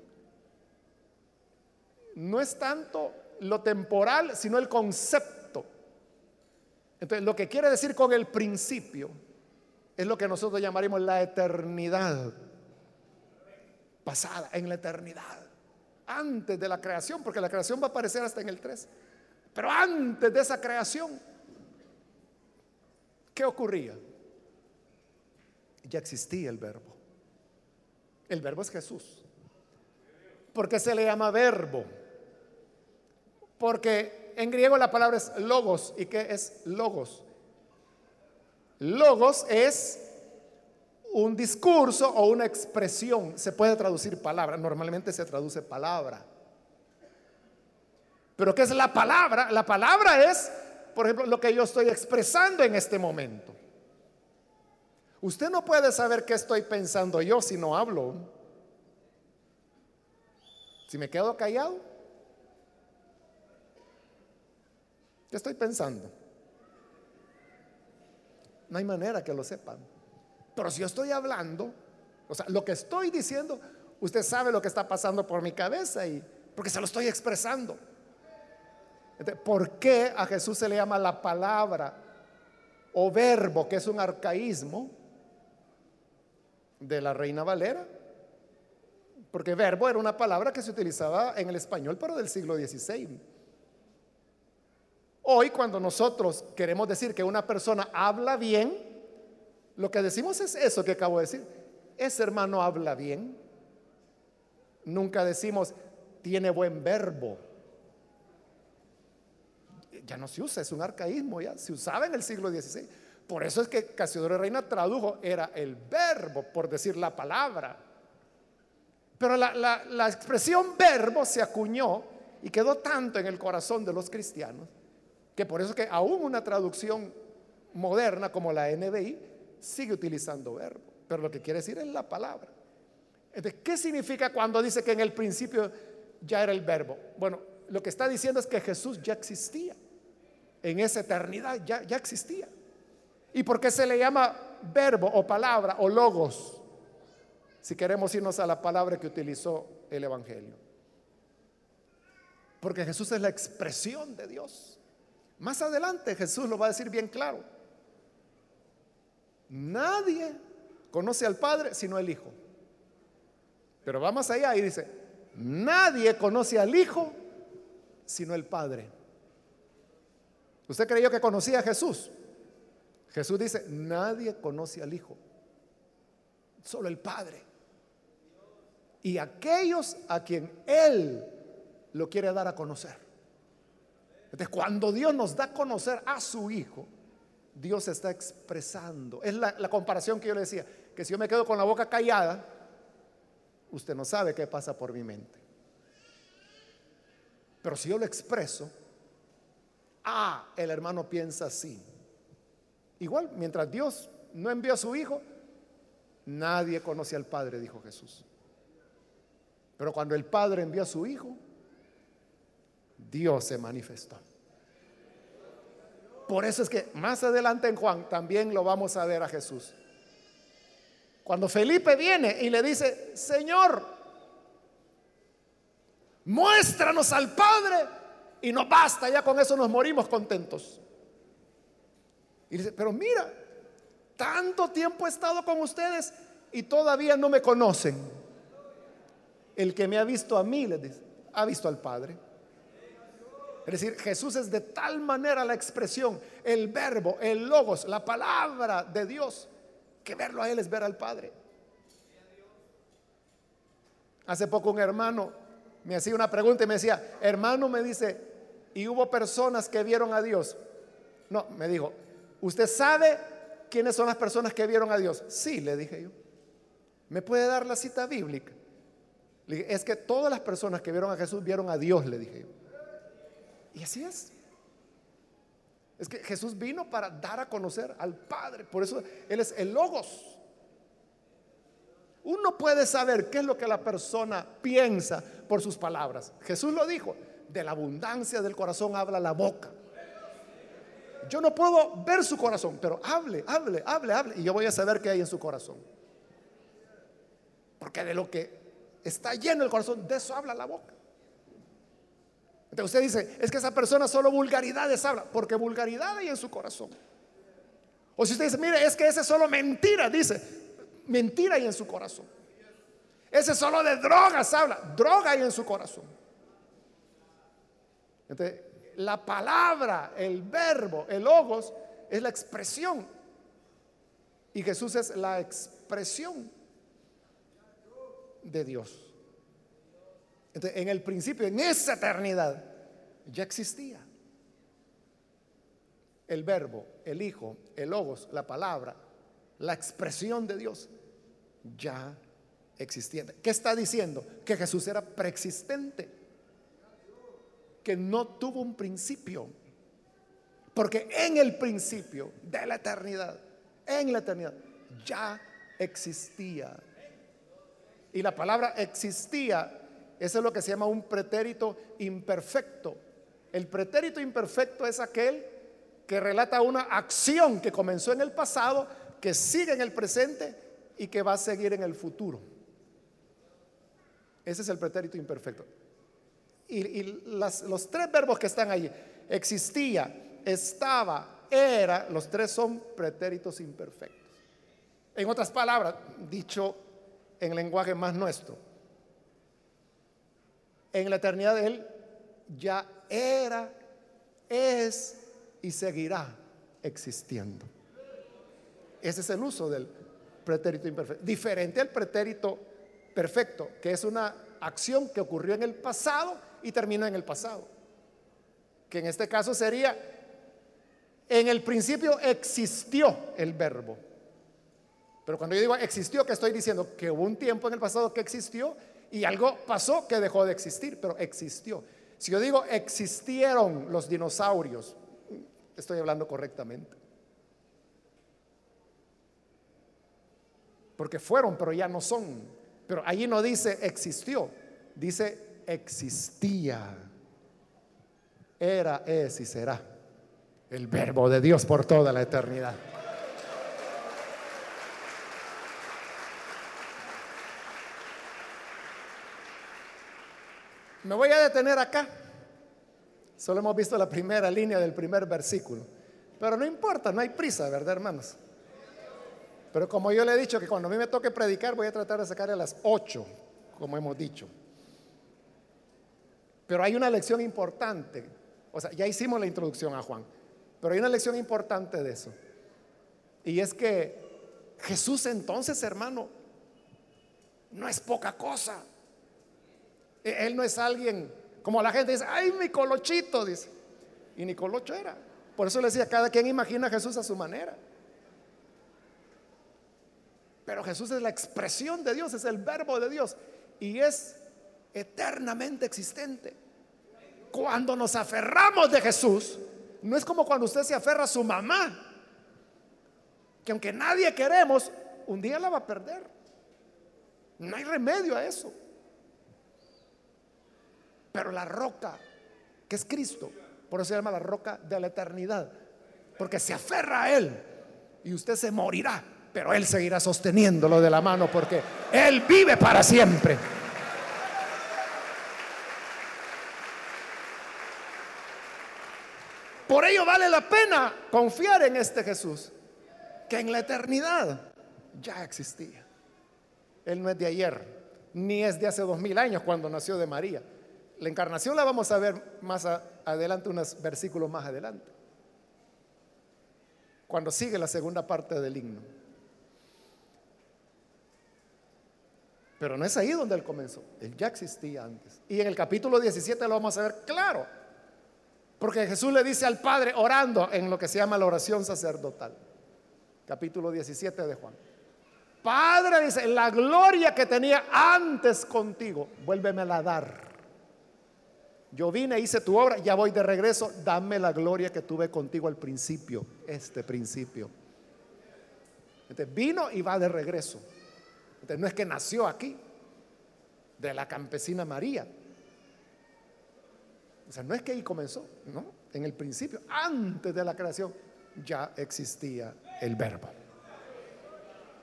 no es tanto lo temporal, sino el concepto. Entonces, lo que quiere decir con el principio es lo que nosotros llamaríamos la eternidad pasada, en la eternidad, antes de la creación, porque la creación va a aparecer hasta en el 3. Pero antes de esa creación, ¿qué ocurría? Ya existía el verbo. El verbo es Jesús. ¿Por qué se le llama verbo? Porque en griego la palabra es logos. ¿Y qué es logos? Logos es un discurso o una expresión. Se puede traducir palabra. Normalmente se traduce palabra. Pero ¿qué es la palabra? La palabra es, por ejemplo, lo que yo estoy expresando en este momento. Usted no puede saber qué estoy pensando yo si no hablo. Si me quedo callado, ¿Qué estoy pensando? No hay manera que lo sepan. Pero si yo estoy hablando, o sea, lo que estoy diciendo, usted sabe lo que está pasando por mi cabeza y porque se lo estoy expresando. ¿Por qué a Jesús se le llama la palabra o verbo, que es un arcaísmo de la Reina Valera? Porque verbo era una palabra que se utilizaba en el español, pero del siglo XVI. Hoy cuando nosotros queremos decir que una persona habla bien, lo que decimos es eso que acabo de decir. Ese hermano habla bien. Nunca decimos, tiene buen verbo. Ya no se usa, es un arcaísmo, ya se usaba en el siglo XVI. Por eso es que Casiodoro Reina tradujo, era el verbo, por decir la palabra. Pero la, la expresión verbo se acuñó y quedó tanto en el corazón de los cristianos que por eso que aún una traducción moderna como la NBI sigue utilizando verbo, pero lo que quiere decir es la palabra. Entonces, ¿qué significa cuando dice que en el principio ya era el verbo? Bueno, lo que está diciendo es que Jesús ya existía. En esa eternidad ya, ya existía. ¿Y por qué se le llama verbo o palabra o logos? Si queremos irnos a la palabra que utilizó el Evangelio. Porque Jesús es la expresión de Dios. Más adelante Jesús lo va a decir bien claro. Nadie conoce al Padre sino el Hijo. Pero va más allá y dice, nadie conoce al Hijo sino el Padre. ¿Usted creyó que conocía a Jesús? Jesús dice, nadie conoce al Hijo, solo el Padre. Y aquellos a quien Él lo quiere dar a conocer. Entonces, cuando Dios nos da a conocer a su Hijo, Dios está expresando. Es la, comparación que yo le decía, que si yo me quedo con la boca callada, usted no sabe qué pasa por mi mente. Pero si yo lo expreso, ah, el hermano piensa así. Igual, mientras Dios no envió a su Hijo, nadie conoce al Padre, dijo Jesús. Pero cuando el Padre envió a su Hijo, Dios se manifestó. Por eso es que más adelante en Juan también lo vamos a ver a Jesús. Cuando Felipe viene y le dice, Señor, muéstranos al Padre y no basta, ya con eso nos morimos contentos. Y dice, pero mira, tanto tiempo he estado con ustedes y todavía no me conocen. El que me ha visto a mí, les dice, ha visto al Padre. Es decir, Jesús es de tal manera la expresión, el verbo, el logos, la palabra de Dios, que verlo a Él es ver al Padre. Hace poco un hermano me hacía una pregunta y me decía, hermano, me dice, ¿y hubo personas que vieron a Dios? No, me dijo, ¿usted sabe quiénes son las personas que vieron a Dios? Sí, le dije yo. ¿Me puede dar la cita bíblica? Es que todas las personas que vieron a Jesús vieron a Dios, le dije yo. Y así es. Es que Jesús vino para dar a conocer al Padre. Por eso Él es el logos. Uno puede saber qué es lo que la persona piensa por sus palabras. Jesús lo dijo, de la abundancia del corazón habla la boca. Yo no puedo ver su corazón, pero hable, hable, hable, hable. Y yo voy a saber qué hay en su corazón. Porque de lo que está lleno el corazón, de eso habla la boca. Entonces usted dice, es que esa persona solo vulgaridades habla, porque vulgaridad hay en su corazón. O si usted dice, mire, es que ese solo mentira, dice, mentira hay en su corazón. Ese solo de drogas habla, droga hay en su corazón. Entonces, la palabra, el verbo, el logos, es la expresión. Y Jesús es la expresión de Dios en el principio, en esa eternidad, ya existía. El verbo, el Hijo, el Logos, la palabra, la expresión de Dios, ya existía. ¿Qué está diciendo? Que Jesús era preexistente, que no tuvo un principio. Porque en el principio de la eternidad, en la eternidad, ya existía. Y la palabra existía eso es lo que se llama un pretérito imperfecto. El pretérito imperfecto es aquel que relata una acción que comenzó en el pasado, que sigue en el presente y que va a seguir en el futuro. Ese es el pretérito imperfecto. Y, los tres verbos que están allí, existía, estaba, era, los tres son pretéritos imperfectos. En otras palabras, dicho en lenguaje más nuestro, en la eternidad de Él ya era, es y seguirá existiendo. Ese es el uso del pretérito imperfecto. Diferente al pretérito perfecto, que es una acción que ocurrió en el pasado y termina en el pasado. Que en este caso sería, en el principio existió el verbo. Pero cuando yo digo existió, ¿qué estoy diciendo? Que hubo un tiempo en el pasado que existió y algo pasó que dejó de existir, pero existió. Si yo digo existieron los dinosaurios, estoy hablando correctamente. Porque fueron, pero ya no son. Pero allí no dice existió, dice existía. Era, es y será el verbo de Dios por toda la eternidad. Me voy a detener acá Solo hemos visto la primera línea del primer versículo. Pero no importa, no hay prisa, ¿verdad, hermanos? Pero como yo le he dicho que cuando a mí me toque predicar voy a tratar de sacar a las 8, como hemos dicho. Pero hay una lección importante. O sea, ya hicimos la introducción a Juan, pero hay una lección importante de eso. Y es que Jesús entonces, hermano, no es poca cosa. E-, él no es alguien como la gente dice, ay, mi colochito, dice. Y ni colocho era. Por eso le decía, cada quien imagina a Jesús a su manera. Pero Jesús es la expresión de Dios, es el verbo de Dios. Y es eternamente existente. Cuando nos aferramos de Jesús, no es como cuando usted se aferra a su mamá, que aunque nadie queremos, un día la va a perder. No hay remedio a eso. Pero la roca, que es Cristo, por eso se llama la roca de la eternidad, porque se aferra a Él y usted se morirá, pero Él seguirá sosteniéndolo de la mano porque Él vive para siempre. La pena confiar en este Jesús, que en la eternidad ya existía. Él no es de ayer, ni es de hace dos mil años cuando nació de María. La encarnación la vamos a ver más adelante, unos versículos más adelante, cuando sigue la segunda parte del himno. Pero no es ahí donde él comenzó, él ya existía antes. Y en el capítulo 17 lo vamos a ver claro, porque Jesús le dice al Padre orando en lo que se llama la oración sacerdotal, capítulo 17 de Juan. Padre, dice, la gloria que tenía antes contigo, vuélvemela a dar. Yo vine, hice tu obra, ya voy de regreso, dame la gloria que tuve contigo al principio, este principio. Entonces vino y va de regreso. Entonces no es que nació aquí, de la campesina María. O sea, no es que ahí comenzó, no, en el principio, antes de la creación, ya existía el verbo.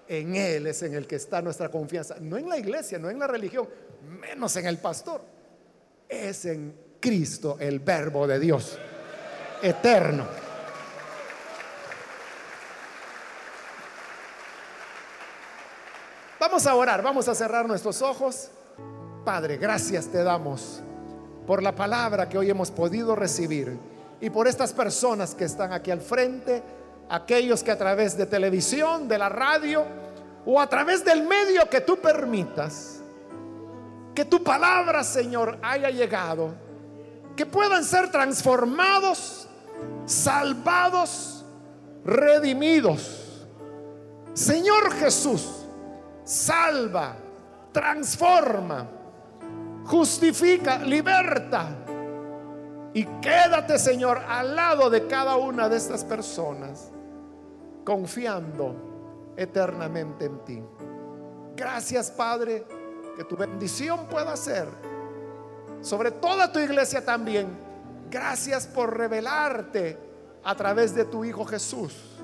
En Él es en el que está nuestra confianza, no en la iglesia, no en la religión, menos en el pastor es en Cristo el verbo de Dios eterno. Vamos a orar, vamos a cerrar nuestros ojos. Padre, gracias te damos por la palabra que hoy hemos podido recibir y por estas personas que están aquí al frente, aquellos que a través de televisión, de la radio o a través del medio que tú permitas, que tu palabra, Señor, haya llegado, que puedan ser transformados, salvados, redimidos. Señor Jesús, salva, transforma, justifica, liberta. Y quédate, Señor, al lado de cada una de estas personas, confiando eternamente en ti. Gracias, Padre que tu bendición pueda ser sobre toda tu iglesia también. Gracias por revelarte a través de tu Hijo Jesús.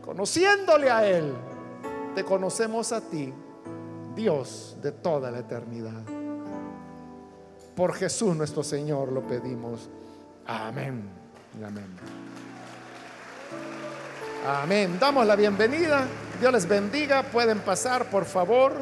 Conociéndole a Él, te conocemos a ti, Dios de toda la eternidad. Por Jesús nuestro Señor lo pedimos. Amén. Amén. Amén. Damos la bienvenida. Dios les bendiga. Pueden pasar, por favor.